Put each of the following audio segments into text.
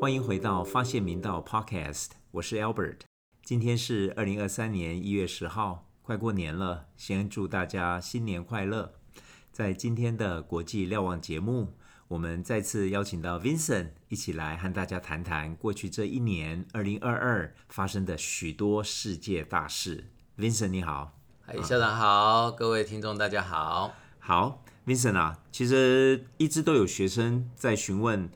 欢迎回到发现明道 Podcast，我是 Albert。今天是二零二三年一月十号，快过年了，先祝大家新年快乐。在今天的国际瞭望节目，我们再次邀请到 Vincent 一起来和大家谈谈过去这一年二零二二发生的许多世界大事。Vincent 你好，哎，校长好，各位听众大家好。好，Vincent 啊，其实一直都有学生在询问。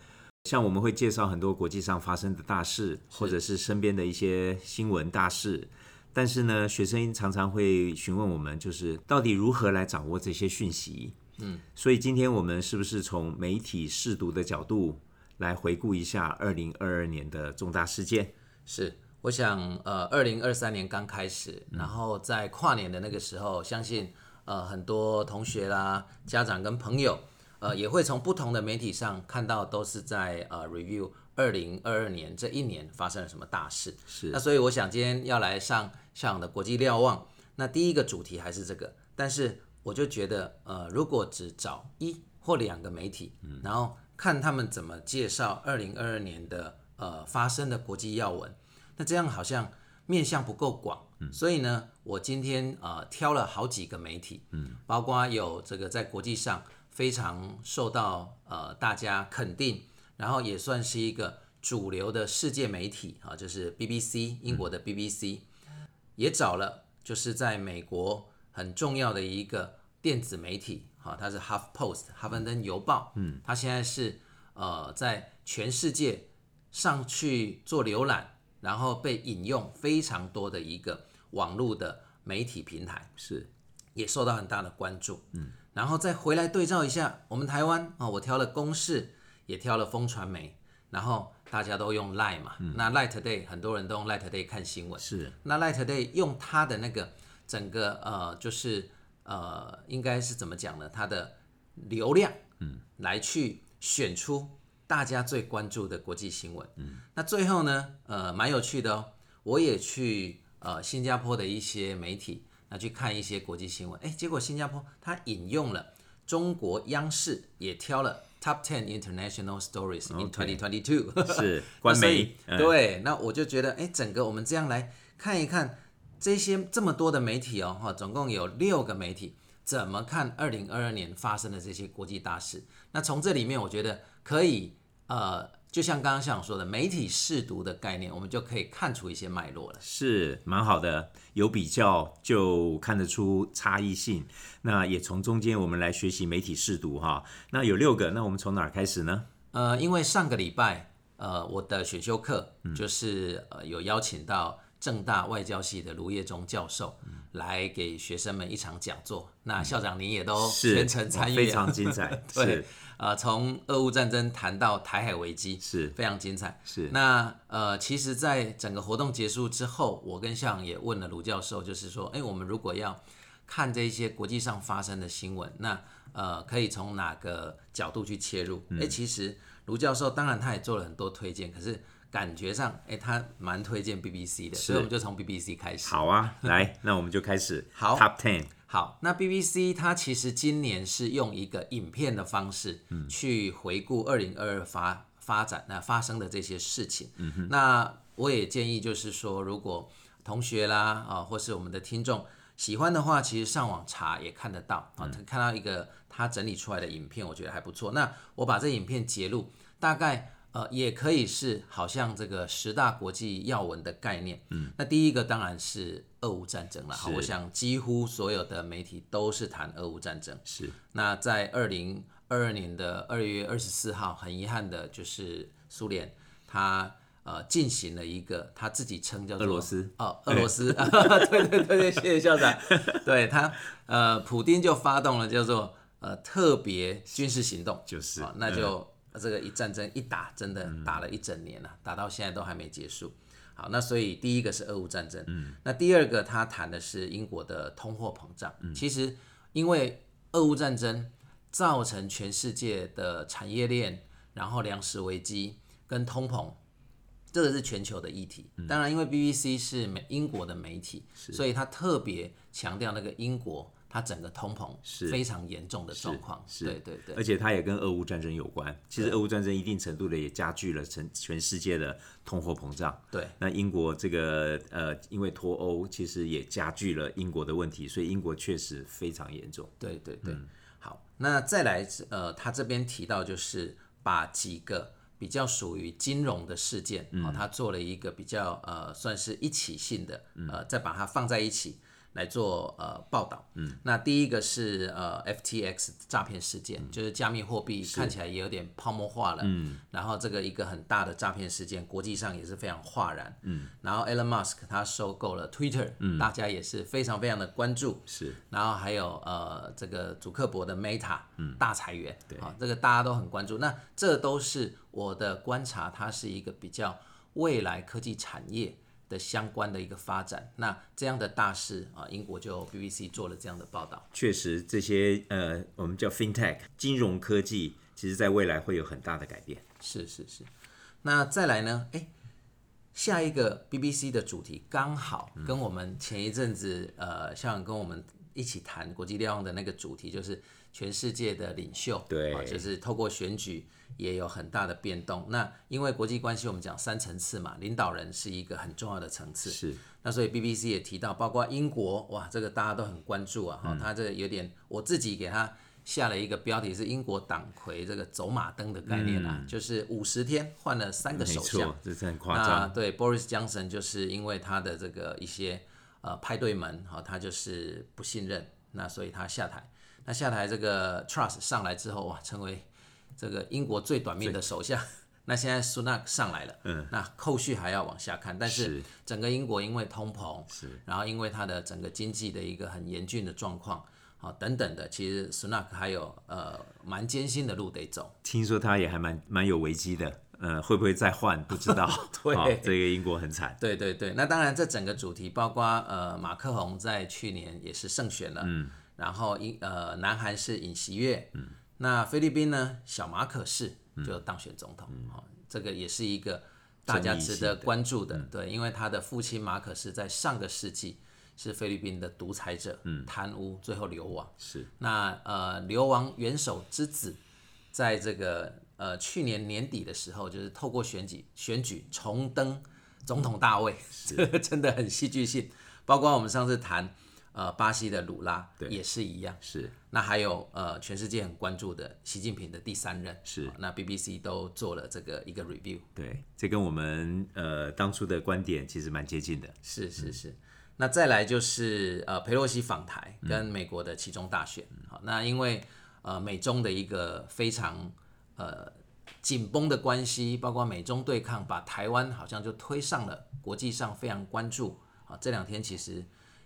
像我们会介绍很多国际上发生的大事，或者是身边的一些新闻大事，但是呢，学生常常会询问我们，就是到底如何来掌握这些讯息？嗯，所以今天我们是不是从媒体试读的角度来回顾一下二零二二年的重大事件？是，我想，呃，二零二三年刚开始，然后在跨年的那个时候，相信呃很多同学啦、家长跟朋友。呃，也会从不同的媒体上看到，都是在呃 review 二零二二年这一年发生了什么大事。是。那所以我想今天要来上上的国际瞭望，那第一个主题还是这个，但是我就觉得，呃，如果只找一或两个媒体，然后看他们怎么介绍二零二二年的呃发生的国际要闻，那这样好像面向不够广。所以呢，我今天呃挑了好几个媒体，嗯，包括有这个在国际上。非常受到呃大家肯定，然后也算是一个主流的世界媒体啊，就是 BBC 英国的 BBC，也找了就是在美国很重要的一个电子媒体哈，它是 Half Post 哈芬登邮报，嗯，它现在是呃在全世界上去做浏览，然后被引用非常多的一个网络的媒体平台，是。也受到很大的关注，嗯。然后再回来对照一下，我们台湾啊，我挑了公视，也挑了风传媒，然后大家都用 Line 嘛，那 Line Today 很多人都用 Line Today 看新闻，是。那 Line Today 用它的那个整个呃，就是呃，应该是怎么讲呢？它的流量，嗯，来去选出大家最关注的国际新闻，嗯。那最后呢，呃，蛮有趣的哦，我也去呃新加坡的一些媒体。那去看一些国际新闻，哎，结果新加坡它引用了中国央视也挑了 Top Ten International Stories in 2022，是官媒。对，那我就觉得，哎，整个我们这样来看一看这些这么多的媒体哦，哈，总共有六个媒体怎么看二零二二年发生的这些国际大事。那从这里面，我觉得可以，呃。就像刚刚校长说的，媒体试读的概念，我们就可以看出一些脉络了。是蛮好的，有比较就看得出差异性。那也从中间我们来学习媒体试读哈。那有六个，那我们从哪儿开始呢？呃，因为上个礼拜，呃，我的选修课就是呃有邀请到正大外交系的卢业忠教授来给学生们一场讲座。那校长您也都全程参与，非常精彩。对。呃，从俄乌战争谈到台海危机，是非常精彩。是那呃，其实，在整个活动结束之后，我跟校长也问了卢教授，就是说，哎，我们如果要看这些国际上发生的新闻，那呃，可以从哪个角度去切入？哎，其实卢教授当然他也做了很多推荐，可是感觉上，哎，他蛮推荐 BBC 的，所以我们就从 BBC 开始。好啊，来，那我们就开始。好，Top Ten。好，那 BBC 它其实今年是用一个影片的方式去回顾二零二二发发展那发生的这些事情。嗯那我也建议就是说，如果同学啦啊，或是我们的听众喜欢的话，其实上网查也看得到啊，看到一个他整理出来的影片，我觉得还不错。那我把这影片截录，大概。呃，也可以是好像这个十大国际要闻的概念。嗯，那第一个当然是俄乌战争了。我想几乎所有的媒体都是谈俄乌战争。是。那在二零二二年的二月二十四号，很遗憾的就是苏联它呃进行了一个他自己称叫做俄罗斯哦，俄罗斯。对对对对，谢谢校长。对他呃，普丁就发动了叫做呃特别军事行动，就是那就。这个一战争一打，真的打了一整年了，打到现在都还没结束。好，那所以第一个是俄乌战争，嗯，那第二个他谈的是英国的通货膨胀。嗯，其实因为俄乌战争造成全世界的产业链，然后粮食危机跟通膨，这个是全球的议题。当然，因为 BBC 是美英国的媒体，所以他特别强调那个英国它整个通膨是非常严重的状况。是对对对而且它也跟俄乌战争有关。其实俄乌战争一定程度的也加剧了全全世界的通货膨胀。对。那英国这个呃，因为脱欧，其实也加剧了英国的问题，所以英国确实非常严重。对对对，好，那再来呃，他这边提到就是把几个比较属于金融的事件，哦，他做了一个比较呃，算是一起性的，呃，再把它放在一起。来做呃报道，嗯，那第一个是呃 FTX 诈骗事件，就是加密货币看起来也有点泡沫化了，嗯，然后这个一个很大的诈骗事件，国际上也是非常哗然，嗯，然后 Elon Musk 他收购了 Twitter，嗯，大家也是非常非常的关注，是，然后还有呃这个祖克伯的 Meta，嗯，大裁员，对，啊，这个大家都很关注，那这都是我的观察，它是一个比较未来科技产业。的相关的一个发展，那这样的大事啊，英国就 BBC 做了这样的报道。确实，这些呃，我们叫 FinTech 金融科技，其实在未来会有很大的改变。是是是。那再来呢？哎，下一个 BBC 的主题刚好跟我们前一阵子呃，像跟我们一起谈国际调用的那个主题，就是全世界的领袖，对，就是透过选举。也有很大的变动。那因为国际关系，我们讲三层次嘛，领导人是一个很重要的层次。是。那所以 BBC 也提到，包括英国，哇，这个大家都很关注啊。哈，他这有点，我自己给他下了一个标题是“英国党魁这个走马灯的概念啊”，就是五十天换了三个首相，这是很夸张。对，Boris Johnson 就是因为他的这个一些呃派对门，哈，他就是不信任，那所以他下台。那下台这个 Trust 上来之后，哇，成为。这个英国最短命的首相，那现在苏纳克上来了，嗯，那后续还要往下看，但是整个英国因为通膨，是，然后因为它的整个经济的一个很严峻的状况，好等等的，其实苏纳克还有呃蛮艰辛的路得走。听说他也还蛮蛮有危机的，呃，会不会再换不知道。对，这个英国很惨。对对对，那当然这整个主题包括呃马克宏在去年也是胜选了，嗯，然后英呃南韩是尹锡悦，嗯。那菲律宾呢？小马可是就当选总统，哦，这个也是一个大家值得关注的，对，因为他的父亲马可是在上个世纪是菲律宾的独裁者，嗯贪污最后流亡。是那呃流亡元首之子，在这个呃去年年底的时候，就是透过选举选举重登总统大位，这 个真的很戏剧性。包括我们上次谈。呃，巴西的鲁拉也是一样，是。那还有呃，全世界很关注的习近平的第三任，是。那 BBC 都做了这个一个 review，对，这跟我们呃当初的观点其实蛮接近的。是是是。那再来就是呃，佩洛西访台跟美国的其中大选，好，那因为呃美中的一个非常呃紧绷的关系，包括美中对抗，把台湾好像就推上了国际上非常关注啊。这两天其实。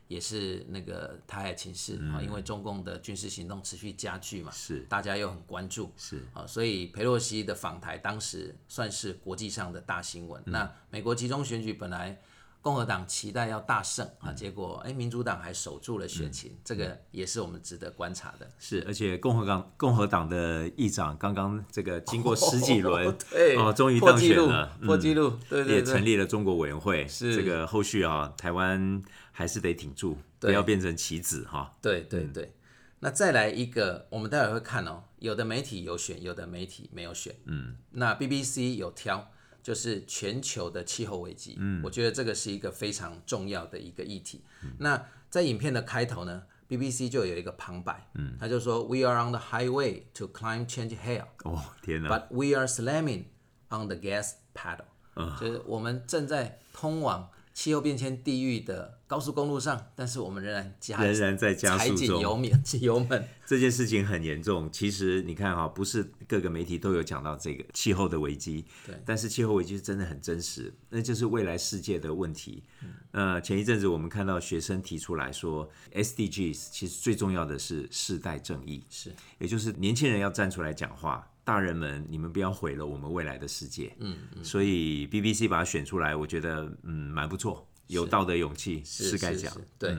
也是那个台海情势啊，因为中共的军事行动持续加剧嘛，是。大家又很关注，是。啊，所以佩洛西的访台当时算是国际上的大新闻。那美国集中选举本来共和党期待要大胜啊，结果哎，民主党还守住了选情，这个也是我们值得观察的。是，而且共和党共和党的议长刚刚这个经过十几轮，对哦，终于当选了，破纪录，对对，也成立了中国委员会，是这个后续啊，台湾。还是得挺住，不要变成棋子哈。对对对，那再来一个，我们待会会看哦。有的媒体有选，有的媒体没有选。嗯，那 BBC 有挑，就是全球的气候危机。嗯，我觉得这个是一个非常重要的一个议题。那在影片的开头呢，BBC 就有一个旁白，嗯，他就说：“We are on the highway to climate change hell。”哦，天哪！But we are slamming on the gas pedal。嗯，就是我们正在通往。气候变迁地狱的高速公路上，但是我们仍然加仍然在加速中，油门 油门。这件事情很严重。其实你看哈，不是各个媒体都有讲到这个气候的危机，对。但是气候危机是真的很真实，那就是未来世界的问题。呃，前一阵子我们看到学生提出来说，SDGs 其实最重要的是世代正义，是，也就是年轻人要站出来讲话。大人们，你们不要毁了我们未来的世界。嗯嗯，所以 BBC 把它选出来，我觉得嗯蛮不错，有道德勇气是该讲。对，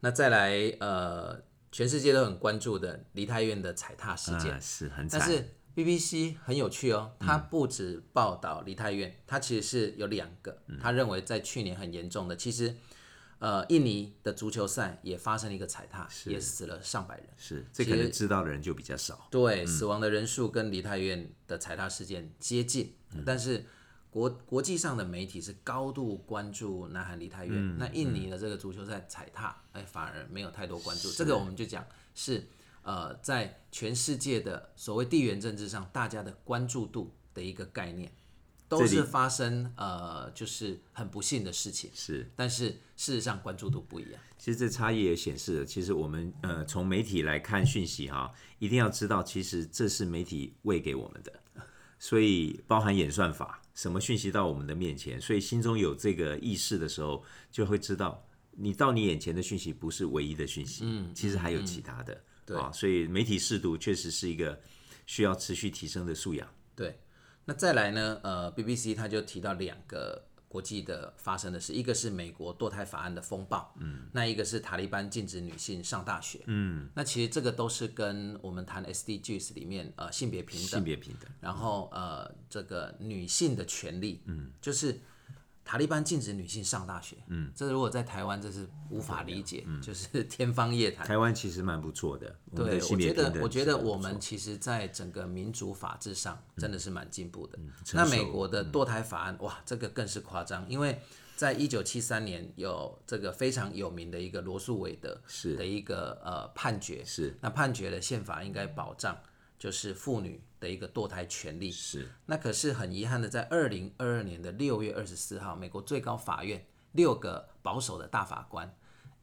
那再来呃，全世界都很关注的梨泰院的踩踏事件。是很惨，但是 BBC 很有趣哦，它不止报道梨泰院，它其实是有两个，他认为在去年很严重的，其实呃印尼的足球赛也发生了一个踩踏，也死了上百人。是，这可能知道的人就比较少。对，死亡的人数跟梨泰院的踩踏事件接近，但是国国际上的媒体是高度关注南韩梨泰院，那印尼的这个足球赛踩踏，哎，反而没有太多关注。这个我们就讲是。呃，在全世界的所谓地缘政治上，大家的关注度的一个概念，都是发生呃，就是很不幸的事情。是，但是事实上关注度不一样。其实这差异也显示了，其实我们呃从媒体来看讯息哈，一定要知道，其实这是媒体喂给我们的，所以包含演算法，什么讯息到我们的面前，所以心中有这个意识的时候，就会知道你到你眼前的讯息不是唯一的讯息，嗯，其实还有其他的。啊，所以媒体适度确实是一个需要持续提升的素养。对，那再来呢？呃，BBC 他就提到两个国际的发生的事，一个是美国堕胎法案的风暴，嗯，那一个是塔利班禁止女性上大学，嗯，那其实这个都是跟我们谈 SDGs 里面呃性别平等，性别平等，然后呃这个女性的权利，嗯，就是。塔利班禁止女性上大学，嗯，这如果在台湾，这是无法理解，就是天方夜谭。台湾其实蛮不错的，对，我觉得，我觉得我们其实，在整个民主法治上，真的是蛮进步的。那美国的堕胎法案，哇，这个更是夸张，因为在一九七三年有这个非常有名的一个罗素韦德是。的一个呃判决，是。那判决的宪法应该保障。就是妇女的一个堕胎权利，是。那可是很遗憾的，在二零二二年的六月二十四号，美国最高法院六个保守的大法官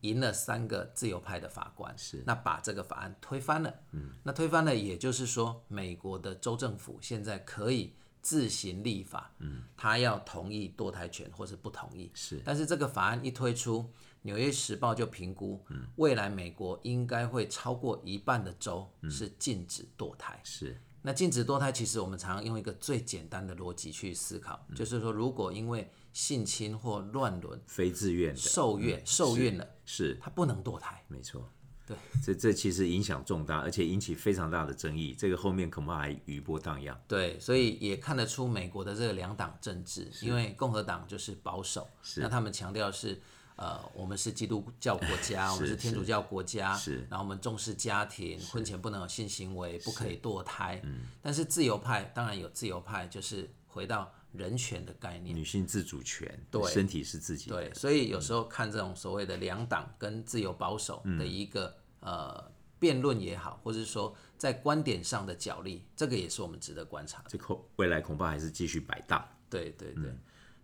赢了三个自由派的法官，是。那把这个法案推翻了。嗯，那推翻了，也就是说，美国的州政府现在可以自行立法，嗯，他要同意堕胎权或是不同意，是，但是这个法案一推出。《纽约时报》就评估，嗯。未来美国应该会超过一半的州是禁止堕胎。是，那禁止堕胎，其实我们常常用一个最简单的逻辑去思考，就是说，如果因为性侵或乱伦、非自愿的受孕、受孕了，是，他不能堕胎。没错，对，这这其实影响重大，而且引起非常大的争议。这个后面恐怕还余波荡漾。对，所以也看得出美国的这个两党政治，因为共和党就是保守，那他们强调是。呃，我们是基督教国家，我们是天主教国家，是，然后我们重视家庭，婚前不能有性行为，不可以堕胎。嗯，但是自由派当然有自由派，就是回到人权的概念，女性自主权，对，身体是自己的。对，所以有时候看这种所谓的两党跟自由保守的一个呃辩论也好，或者说在观点上的角力，这个也是我们值得观察。这恐未来恐怕还是继续摆大。对对对。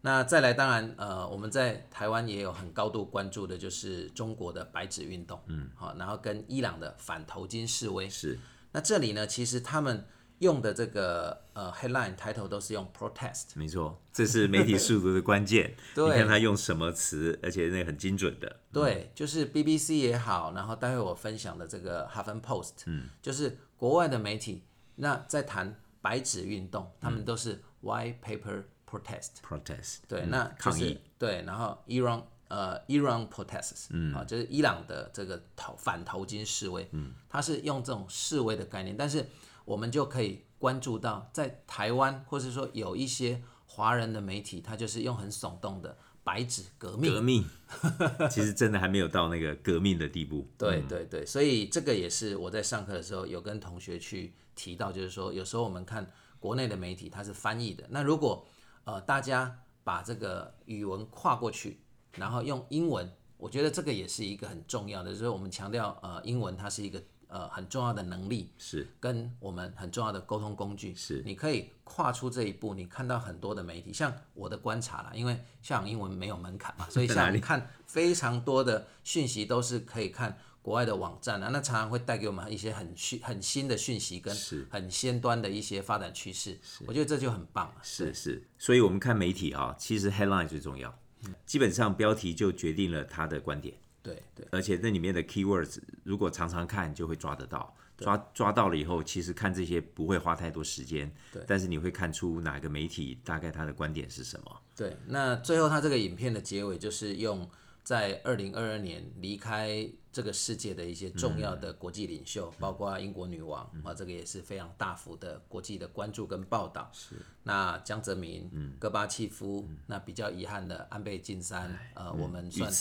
那再来，当然，呃，我们在台湾也有很高度关注的，就是中国的白纸运动，嗯，好，然后跟伊朗的反头巾示威是。那这里呢，其实他们用的这个呃 headline 抬头都是用 protest，没错，这是媒体速度的关键。你看他用什么词，而且那很精准的。对，就是 BBC 也好，然后待会我分享的这个 Huffington Post，嗯，就是国外的媒体，那在谈白纸运动，他们都是 white paper。protest，protest，对，那抗议，对，然后 Iran，呃，Iran protests，嗯，啊，就是伊朗的这个头反头巾示威，嗯，它是用这种示威的概念，但是我们就可以关注到，在台湾或者说有一些华人的媒体，它就是用很耸动的白纸革命，革命，其实真的还没有到那个革命的地步，对对对，所以这个也是我在上课的时候有跟同学去提到，就是说有时候我们看国内的媒体它是翻译的，那如果呃，大家把这个语文跨过去，然后用英文，我觉得这个也是一个很重要的，就是我们强调，呃，英文它是一个呃很重要的能力，是跟我们很重要的沟通工具，是你可以跨出这一步，你看到很多的媒体，像我的观察啦，因为像英文没有门槛嘛，所以像你看非常多的讯息都是可以看。国外的网站啊，那常常会带给我们一些很讯、很新的讯息，跟很先端的一些发展趋势。我觉得这就很棒了。是是，所以我们看媒体啊，其实 headline 最重要，基本上标题就决定了他的观点。对对，而且那里面的 keywords 如果常常看，就会抓得到。抓抓到了以后，其实看这些不会花太多时间。对，但是你会看出哪个媒体大概他的观点是什么。对，那最后他这个影片的结尾就是用。在二零二二年离开这个世界的一些重要的国际领袖，包括英国女王啊，这个也是非常大幅的国际的关注跟报道。是。那江泽民、戈巴契夫，那比较遗憾的安倍晋三，呃，我们算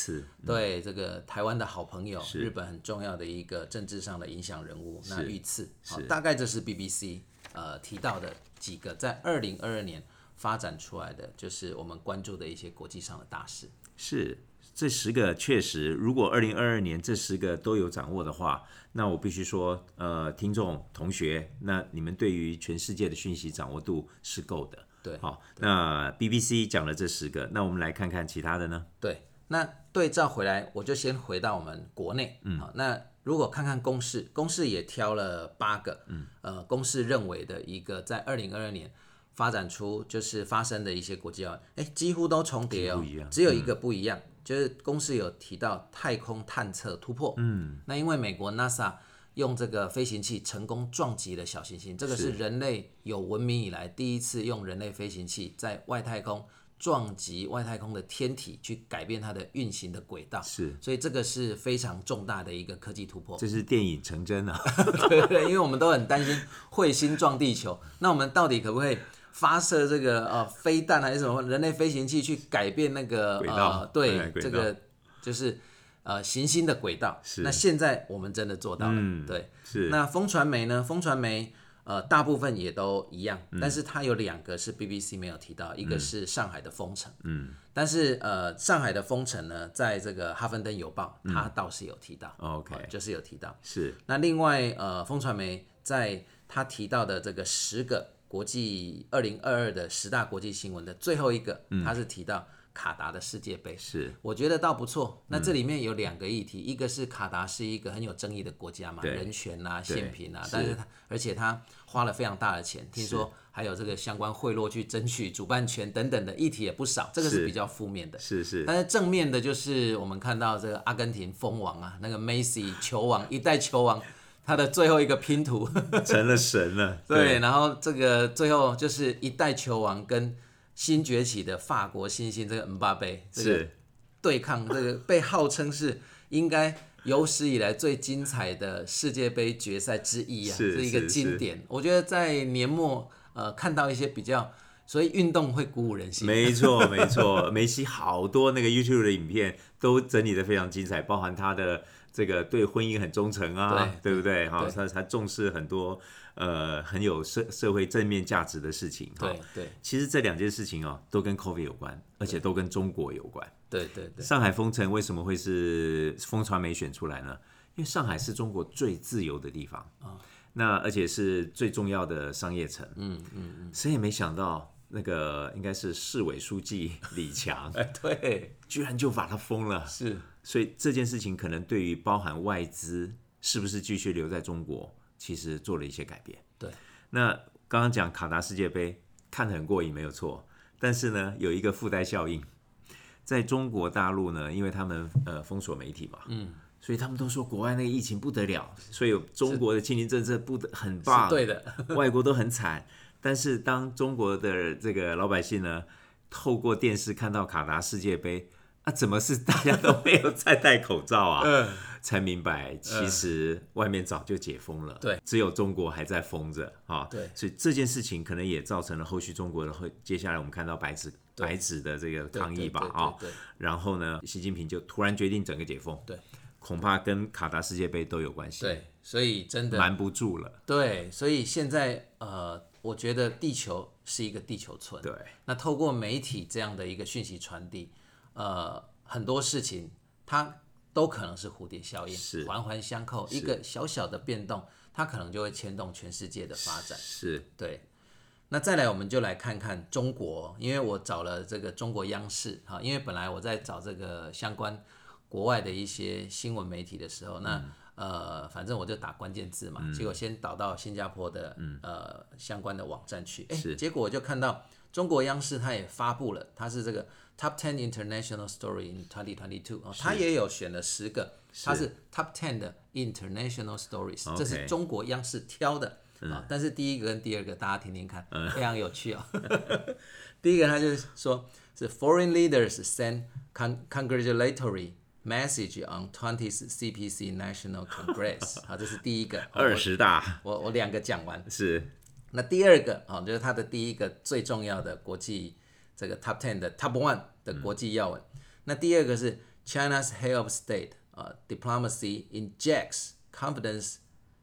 对这个台湾的好朋友，日本很重要的一个政治上的影响人物，那遇刺。好，大概这是 BBC 呃提到的几个在二零二二年发展出来的，就是我们关注的一些国际上的大事。是。这十个确实，如果二零二二年这十个都有掌握的话，那我必须说，呃，听众同学，那你们对于全世界的讯息掌握度是够的。对，好，那 BBC 讲了这十个，那我们来看看其他的呢？对，那对照回来，我就先回到我们国内。嗯，好，那如果看看公式，公式也挑了八个。嗯，呃，公式认为的一个在二零二二年发展出就是发生的一些国际案，哎，几乎都重叠哦，只有一个不一样。就是公司有提到太空探测突破，嗯，那因为美国 NASA 用这个飞行器成功撞击了小行星，这个是人类有文明以来第一次用人类飞行器在外太空撞击外太空的天体，去改变它的运行的轨道，是，所以这个是非常重大的一个科技突破。这是电影成真啊，对 对，因为我们都很担心彗星撞地球，那我们到底可不可以？发射这个呃飞弹还是什么人类飞行器去改变那个呃对这个就是呃行星的轨道。那现在我们真的做到了。对，是。那风传媒呢？风传媒呃大部分也都一样，但是它有两个是 BBC 没有提到，一个是上海的封城。嗯。但是呃上海的封城呢，在这个哈芬登邮报它倒是有提到。OK，就是有提到。是。那另外呃风传媒在他提到的这个十个。国际二零二二的十大国际新闻的最后一个，他是提到卡达的世界杯，是。我觉得倒不错。那这里面有两个议题，一个是卡达是一个很有争议的国家嘛，人权啊、宪平啊，但是他而且他花了非常大的钱，听说还有这个相关贿赂去争取主办权等等的议题也不少，这个是比较负面的。是是，但是正面的就是我们看到这个阿根廷蜂王啊，那个梅西球王 一代球王。他的最后一个拼图 成了神了，对，然后这个最后就是一代球王跟新崛起的法国新星这个姆巴佩这个对抗，这个被号称是应该有史以来最精彩的世界杯决赛之一啊，是一个经典。我觉得在年末呃看到一些比较，所以运动会鼓舞人心。没错 没错，梅西好多那个 YouTube 的影片都整理的非常精彩，包含他的。这个对婚姻很忠诚啊，对不对？哈，他他重视很多呃很有社社会正面价值的事情。对对，其实这两件事情哦，都跟 COVID 有关，而且都跟中国有关。对对对。上海封城为什么会是风传媒选出来呢？因为上海是中国最自由的地方啊，那而且是最重要的商业城。嗯嗯嗯。谁也没想到，那个应该是市委书记李强，对，居然就把他封了。是。所以这件事情可能对于包含外资是不是继续留在中国，其实做了一些改变。对，那刚刚讲卡达世界杯看得很过瘾，没有错。但是呢，有一个附带效应，在中国大陆呢，因为他们呃封锁媒体嘛，嗯，所以他们都说国外那个疫情不得了，所以中国的清零政策不得很棒，对的，外国都很惨。但是当中国的这个老百姓呢，透过电视看到卡达世界杯。啊，怎么是大家都没有再戴口罩啊？嗯，才明白其实外面早就解封了，对，只有中国还在封着啊。对，所以这件事情可能也造成了后续中国的会接下来我们看到白纸白纸的这个抗议吧啊。对，然后呢，习近平就突然决定整个解封，对，恐怕跟卡达世界杯都有关系。对，所以真的瞒不住了。对，所以现在呃，我觉得地球是一个地球村。对，那透过媒体这样的一个讯息传递。呃，很多事情它都可能是蝴蝶效应，是环环相扣。一个小小的变动，它可能就会牵动全世界的发展。是对。那再来，我们就来看看中国，因为我找了这个中国央视哈，因为本来我在找这个相关国外的一些新闻媒体的时候，那呃，反正我就打关键字嘛，结果先导到新加坡的呃相关的网站去，哎，结果我就看到中国央视它也发布了，它是这个。Top ten international story in 2022啊，它也有选了十个，它是 Top ten 的 international stories，这是中国央视挑的啊。但是第一个跟第二个大家听听看，非常有趣哦。第一个他就是说是 Foreign leaders send con congratulatory message on Twentieth CPC National Congress 好，这是第一个。二十大我我两个讲完，是那第二个啊、哦，就是它的第一个最重要的国际这个 Top Ten 的 Top One 的国际要闻。那第二个是 China's head of state 啊、diplomacy injects confidence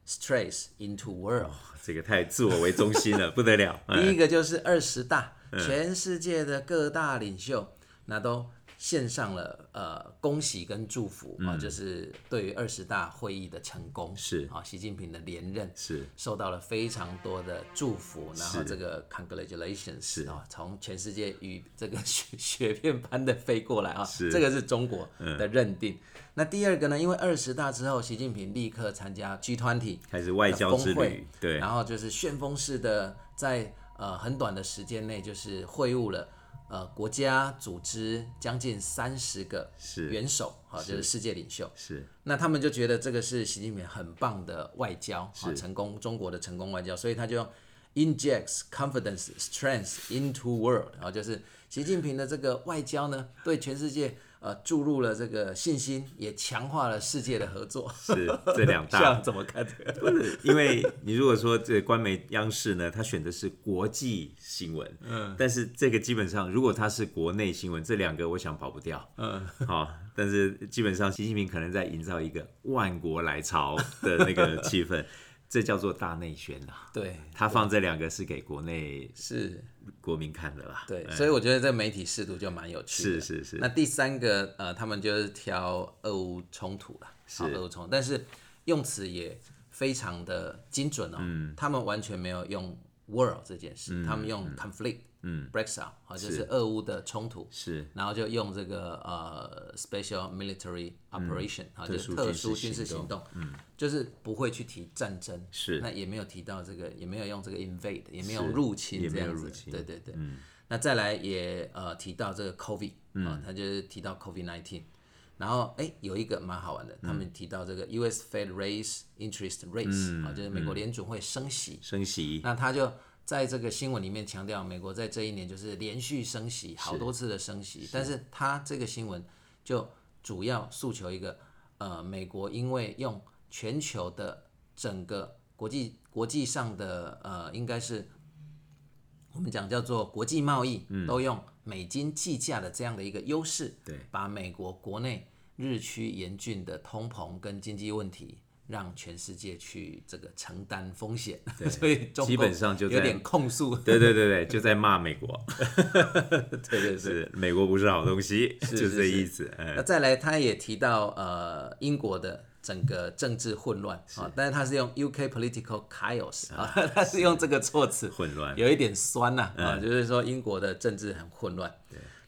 stress into world。这个太自我为中心了，不得了。第嗯一个就是二十大，全世界的各大领袖那都献上了呃恭喜跟祝福啊、就是对于二十大会议的成功是。啊，习近平的连任是。受到了非常多的祝福，然后这个 congratulations 是。啊，从全世界与这个 雪雪片般的飞过来啊，是。这个是中国的认定。那第二个呢，因为二十大之后，习近平立刻参加 G20 开始外交之峰会旅，对，然后就是旋风式的在呃很短的时间内，就是会晤了呃国家组织将近三十个是元首啊，就是世界领袖。是。那他们就觉得这个是习近平很棒的外交啊，成功中国的成功外交，所以他就用 injects confidence strength into world，然后就是习近平的这个外交呢，对全世界呃注入了这个信心，也强化了世界的合作。是这两大 怎么看这个？不是，因为你如果说这个官媒央视呢，它选的是国际新闻，嗯，但是这个基本上如果它是国内新闻，这两个我想跑不掉，嗯，好，但是基本上习近平可能在营造一个万国来朝的那个气氛，这叫做大内宣啊。对，他放这两个是给国内是。国民看的啦，对，所以我觉得这媒体试度就蛮有趣的。是是是那第三个呃，他们就是挑俄乌冲突了，是俄乌冲突，但是用词也非常的精准哦。嗯，他们完全没有用 war 这件事，他们用 conflict，嗯，Brexit 好，就是。俄乌的冲突。是。然后就用这个呃 special military operation 啊、就是特殊军事行行动，嗯，就是不会去提战争，是。那也没有提到这个，也没有用这个 invade，也没有入侵这样子，对对对。对，那再来也呃提到这个 COVID，啊、他就是提到 COVID nineteen。然后哎，有一个蛮好玩的，他们提到这个 U.S. Fed raise interest rates，啊、就是美国联储会升息，升息，那他就在这个新闻里面强调，美国在这一年就是连续升息好多次的升息，但是他这个新闻就主要诉求一个，呃，美国因为用全球的整个国际国际上的呃，应该是我们讲叫做国际贸易，都用美金计价的这样的一个优势，对，把美国国内日趋严峻的通膨跟经济问题。让全世界去这个承担风险，所以中基本上就有点控诉，对对对对，就在骂美国，对对对。是美国不是好东西，就这意思，嗯那再来，他也提到呃英国的整个政治混乱啊，但是他是用 UK political chaos 啊，他是用这个措辞，混乱，有一点酸呐啊，就是说英国的政治很混乱。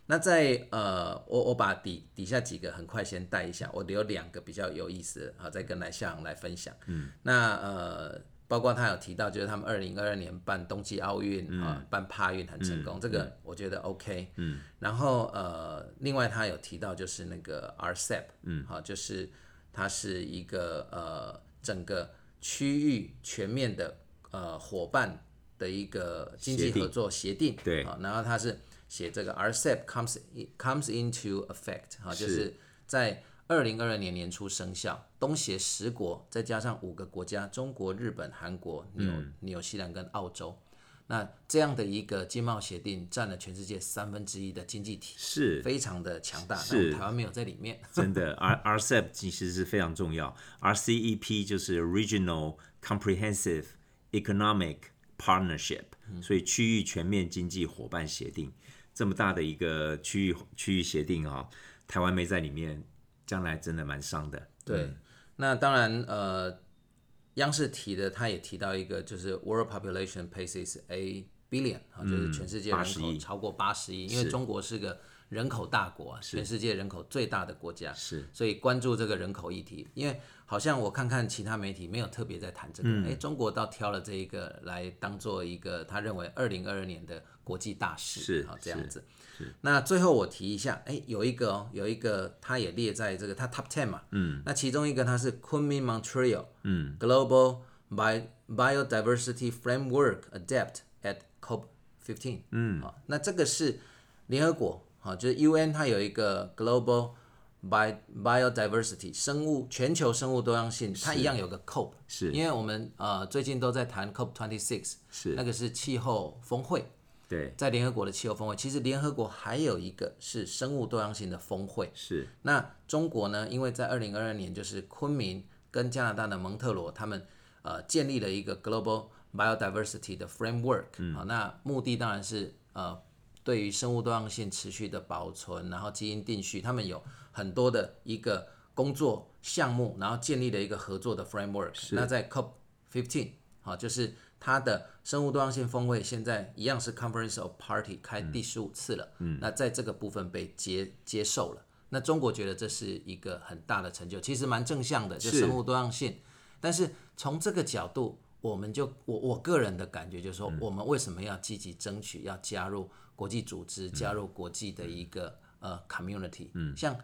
那在呃，我我把底底下几个很快先带一下，我留两个比较有意思的，好，再跟来向阳来分享。嗯，那呃，包括他有提到，就是他们二零二二年办冬季奥运啊，办帕运很成功，这个我觉得 OK。嗯，然后呃，另外他有提到就是那个 RCEP，嗯，好，就是它是一个呃整个区域全面的呃伙伴的一个经济合作协定。对啊，然后它是写这个 RCEP comes comes into effect 哈，就是在二零二二年年初生效，东协十国再加上五个国家，中国、日本、韩国、纽纽西兰跟澳洲，那这样的一个经贸协定占了全世界三分之一的经济体，是。非常的强大。那是台湾没有在里面。真的，R RCEP 其实是非常重要，RCEP 就是 Regional Comprehensive Economic Partnership，、所以区域全面经济伙伴协定这么大的一个区域区域协定啊、台湾没在里面，将来真的蛮伤的。对，那当然，呃，央视提的，他也提到一个，就是 world population passes a billion 啊，就是全世界人口超过八十亿，因为中国是个人口大国啊，全世界人口最大的国家，是，所以关注这个人口议题，因为好像我看看其他媒体没有特别在谈这个，嗯。哎、中国倒挑了这一个来当做一个他认为二零二二年的国际大事，是啊这样子。那最后我提一下，哎，有一个哦，有一个它也列在这个它 top ten 嘛，嗯，那其中一个它是 Kunming Montreal，嗯，Global Bio Biodiversity Framework Adapt at COP fifteen，嗯，好，那这个是联合国好，就是 UN 它有一个 Global Bio Biodiversity 生物全球生物多样性，它一样有个 COP，是。因为我们呃最近都在谈 COP twenty six，是。那个是气候峰会，对，在联合国的气候峰会，其实联合国还有一个是生物多样性的峰会。是。那中国呢，因为在二零二二年就是昆明跟加拿大的蒙特罗他们呃建立了一个 Global Biodiversity 的 framework，啊、那目的当然是呃对于生物多样性持续的保存，然后基因定序，他们有很多的一个工作项目，然后建立了一个合作的 framework。那在 COP fifteen 好，就是它的生物多样性峰会现在一样是 Conference of Party 开第十五次了，嗯，那在这个部分被接接受了。那中国觉得这是一个很大的成就，其实蛮正向的，就生物多样性。但是从这个角度，我们就我我个人的感觉就是说，我们为什么要积极争取要加入国际组织，加入国际的一个呃 community？嗯，像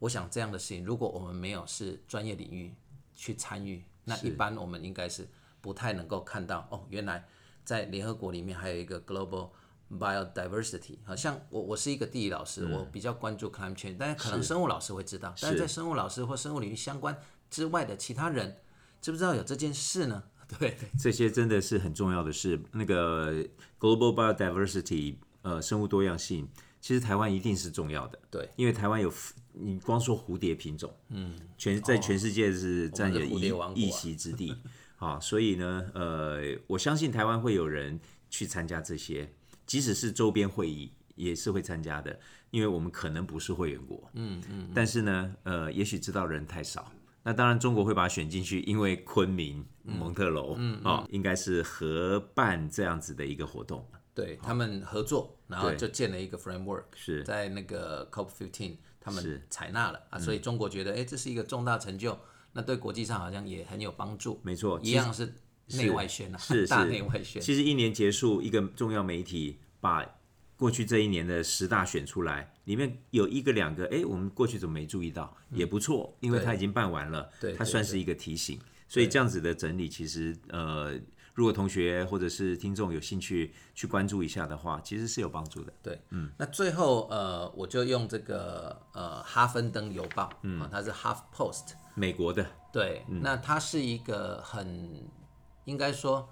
我想这样的事情，如果我们没有是专业领域去参与，那一般我们应该是不太能够看到哦，原来在联合国里面还有一个 global biodiversity。好像我我是一个地理老师，我比较关注 climate change，但是可能生物老师会知道，但是在生物老师或生物领域相关之外的其他人，知不知道有这件事呢？对，这些真的是很重要的事。那个 global biodiversity，呃，生物多样性，其实台湾一定是重要的。对，因为台湾有，你光说蝴蝶品种，嗯，全在全世界是占有一一席之地。啊，所以呢，呃，我相信台湾会有人去参加这些，即使是周边会议也是会参加的，因为我们可能不是会员国，嗯嗯，但是呢，呃，也许知道的人太少。那当然，中国会把它选进去，因为昆明、蒙特楼，嗯啊、应该是合办这样子的一个活动。对他们合作，然后就建了一个 framework，是。在那个 COP 15他是。们采纳了。啊，所以中国觉得，哎，这是一个重大成就，那对国际上好像也很有帮助。没错，一样是内外宣啊，是大是内外宣。其实一年结束，一个重要媒体把过去这一年的十大选出来，里面有一个两个，哎，我们过去怎么没注意到？也不错，因为对。它已经办完了，它算是一个提醒。所以这样子的整理，其实呃，如果同学或者是听众有兴趣去关注一下的话，其实是有帮助的。对，嗯，那最后呃，我就用这个呃《哈芬登邮报》，嗯，它是 Half Post，美国的。对，那它是一个很应该说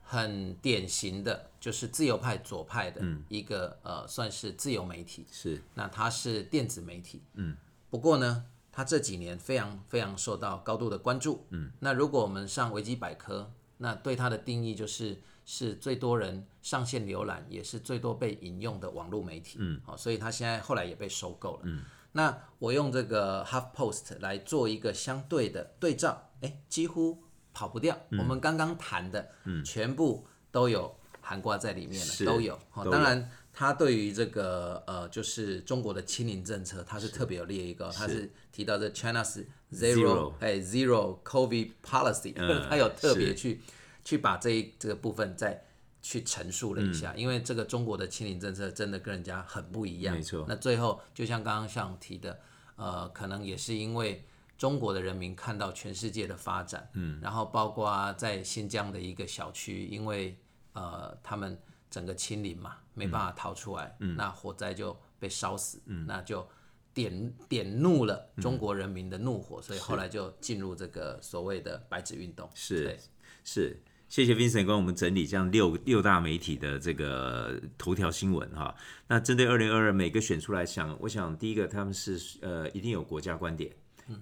很典型的，就是自由派左派的一个、呃，算是自由媒体。是。那它是电子媒体，嗯，不过呢，它这几年非常非常受到高度的关注，嗯，那如果我们上维基百科，那对它的定义就是是最多人上线浏览，也是最多被引用的网络媒体，嗯，好、所以它现在后来也被收购了，嗯，那我用这个 HuffPost 来做一个相对的对照，哎，几乎跑不掉，我们刚刚谈的，嗯，全部都有含挂在里面了，都有，当然。他对于这个呃，就是中国的清零政策，他是特别有列一个，他是提到这 China's Zero 哎 zero COVID policy，、嗯 他有特别去去把这一这个部分再去陈述了一下，因为这个中国的清零政策真的跟人家很不一样。没错。那最后就像刚刚像提的，呃，可能也是因为中国的人民看到全世界的发展，嗯，然后包括在新疆的一个小区，因为呃他们整个清零嘛，没办法逃出来，嗯，那火灾就被烧死，嗯，那就点点怒了中国人民的怒火，所以后来就进入这个所谓的白纸运动，是是，谢谢 Vincent 帮我们整理这样六六大媒体的这个头条新闻哈。那针对二零二二每个选出来想，我想第一个他们是呃一定有国家观点，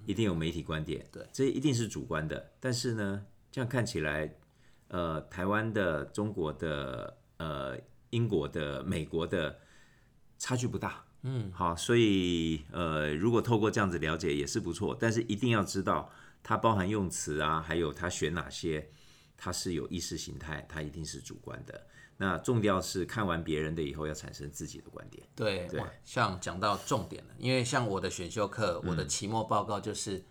一定有媒体观点，对，这一定是主观的。但是呢，这样看起来，呃，台湾的、中国的、呃英国的、美国的差距不大。嗯，好，所以呃，如果透过这样子了解也是不错，但是一定要知道它包含用词啊，还有它选哪些，它是有意识形态，它一定是主观的。那重要是看完别人的以后，要产生自己的观点。对，对，像讲到重点了，因为像我的选修课，我的期末报告就是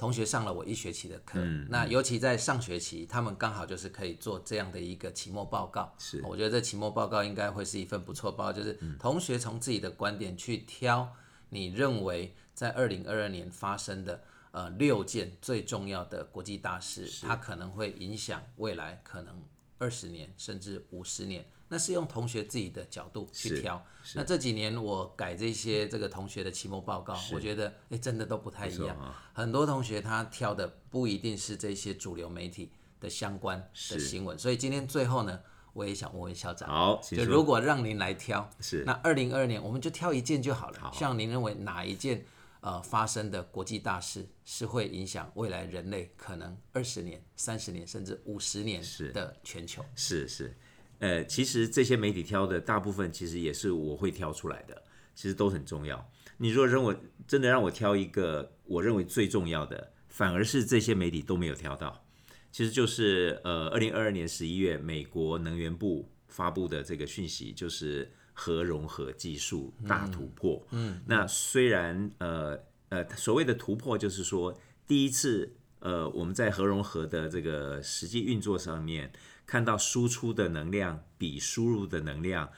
同学上了我一学期的课，那尤其在上学期，他们刚好就是可以做这样的一个期末报告。是。我觉得这期末报告应该会是一份不错报告，就是同学从自己的观点去挑你认为在二零二二年发生的呃六件最重要的国际大事，它可能会影响未来可能二十年，甚至五十年，那是用同学自己的角度去挑。那这几年我改这些这个同学的期末报告，我觉得哎真的都不太一样。啊很多同学他挑的不一定是这些主流媒体的相关的新闻，所以今天最后呢，我也想问问校长，好，就如果让您来挑，是那二零二二年我们就挑一件就好了。像您认为哪一件呃发生的国际大事是会影响未来人类可能二十年、三十年甚至五十年的全球？是是，呃，其实这些媒体挑的大部分，其实也是我会挑出来的，其实都很重要。你如果认我真的让我挑一个我认为最重要的，反而是这些媒体都没有挑到，其实就是呃，二零二二年十一月，美国能源部发布的这个讯息，就是核融合技术大突破。嗯，那虽然呃呃，所谓的突破，就是说第一次呃，我们在核融合的这个实际运作上面，看到输出的能量比输入的能量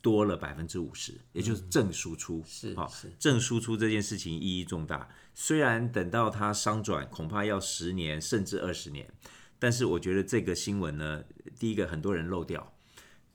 多了百分之五十，也就是正输出。是好是，正输出这件事情意义重大。虽然等到它商转，恐怕要十年甚至二十年，但是我觉得这个新闻呢，第一个很多人漏掉，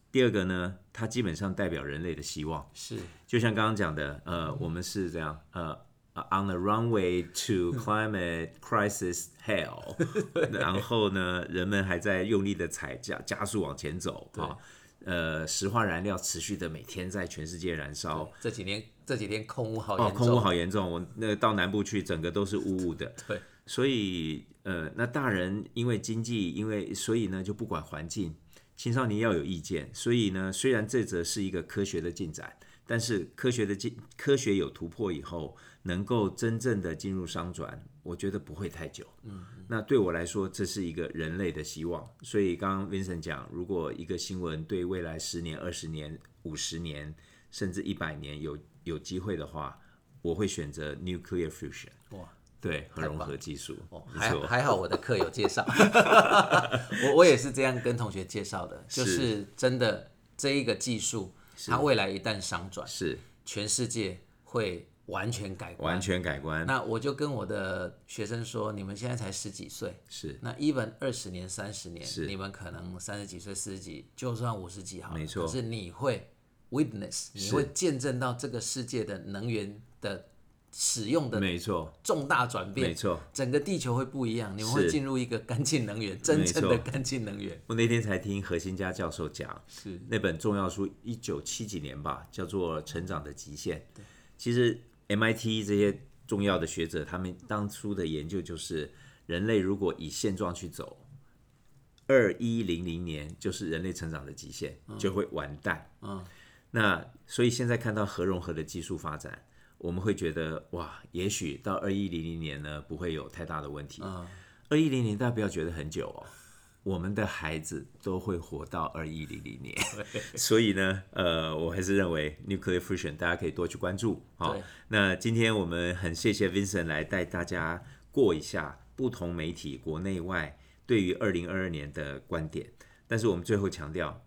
第二个呢，它基本上代表人类的希望。是就像刚刚讲的，呃，我们是这样，呃，on the runway to climate crisis hell，然后呢，人们还在用力的踩加加速往前走啊，呃，石化燃料持续的每天在全世界燃烧，这几年这几天空污好哦，严重，空污好严重，我那到南部去，整个都是雾雾的。对，所以呃，那大人因为经济，因为所以呢就不管环境，青少年要有意见。所以呢，虽然这则是一个科学的进展，但是科学的进科学有突破以后，能够真正的进入商转，我觉得不会太久。嗯，那对我来说，这是一个人类的希望。所以刚刚 Vincent 讲，如果一个新闻对未来十年、二十年、五十年，甚至一百年有有机会的话，我会选择 nuclear fusion。哇，对，核融合技术，哦，还还好我的课有介绍，我我也是这样跟同学介绍的，就是真的这一个技术，它未来一旦商转，是全世界会完全改观。完全改观，那我就跟我的学生说，你们现在才十几岁，是。那 even 二十年、三十年，是。你们可能三十几岁、四十几，就算五十几好了，没错。可是你会 witness，你是会见证到这个世界的能源的使用的没错，重大转变，没错。整个地球会不一样，你们会是。进入一个干净能源，真正的干净能源。我那天才听何新家教授讲，是。那本重要书，一九七几年吧，叫做《成长的极限》。其实 MIT 这些重要的学者，他们当初的研究就是，人类如果以现状去走，二一零零年就是人类成长的极限，就会完蛋。嗯，那所以现在看到核融合的技术发展，我们会觉得哇，也许到二一零零年呢，不会有太大的问题。嗯二一零零大家不要觉得很久哦，我们的孩子都会活到二一零零年，所以呢，呃，我还是认为 nuclear fusion 大家可以多去关注。好对，那今天我们很谢谢 Vincent 来带大家过一下不同媒体国内外对于二零二二年的观点，但是我们最后强调，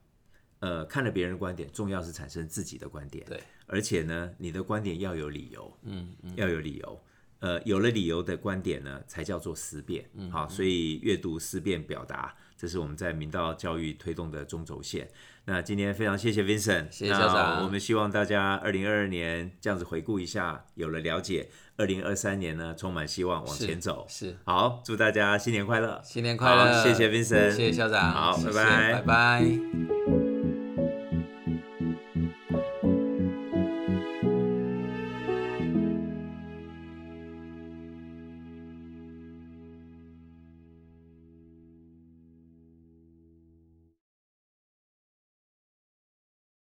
呃，看了别人的观点，重要是产生自己的观点。对，而且呢，你的观点要有理由，嗯，要有理由。呃，有了理由的观点呢，才叫做思辨。嗯，好，所以阅读、思辨、表达，这是我们在明道教育推动的中轴线。那今天非常谢谢 Vincent，谢谢校长我们希望大家二零二二年这样子回顾一下，有了了解，二零二三年呢充满希望往前走。是，好，祝大家新年快乐！新年快乐！好谢谢 Vincent 谢谢校长，好拜拜拜拜。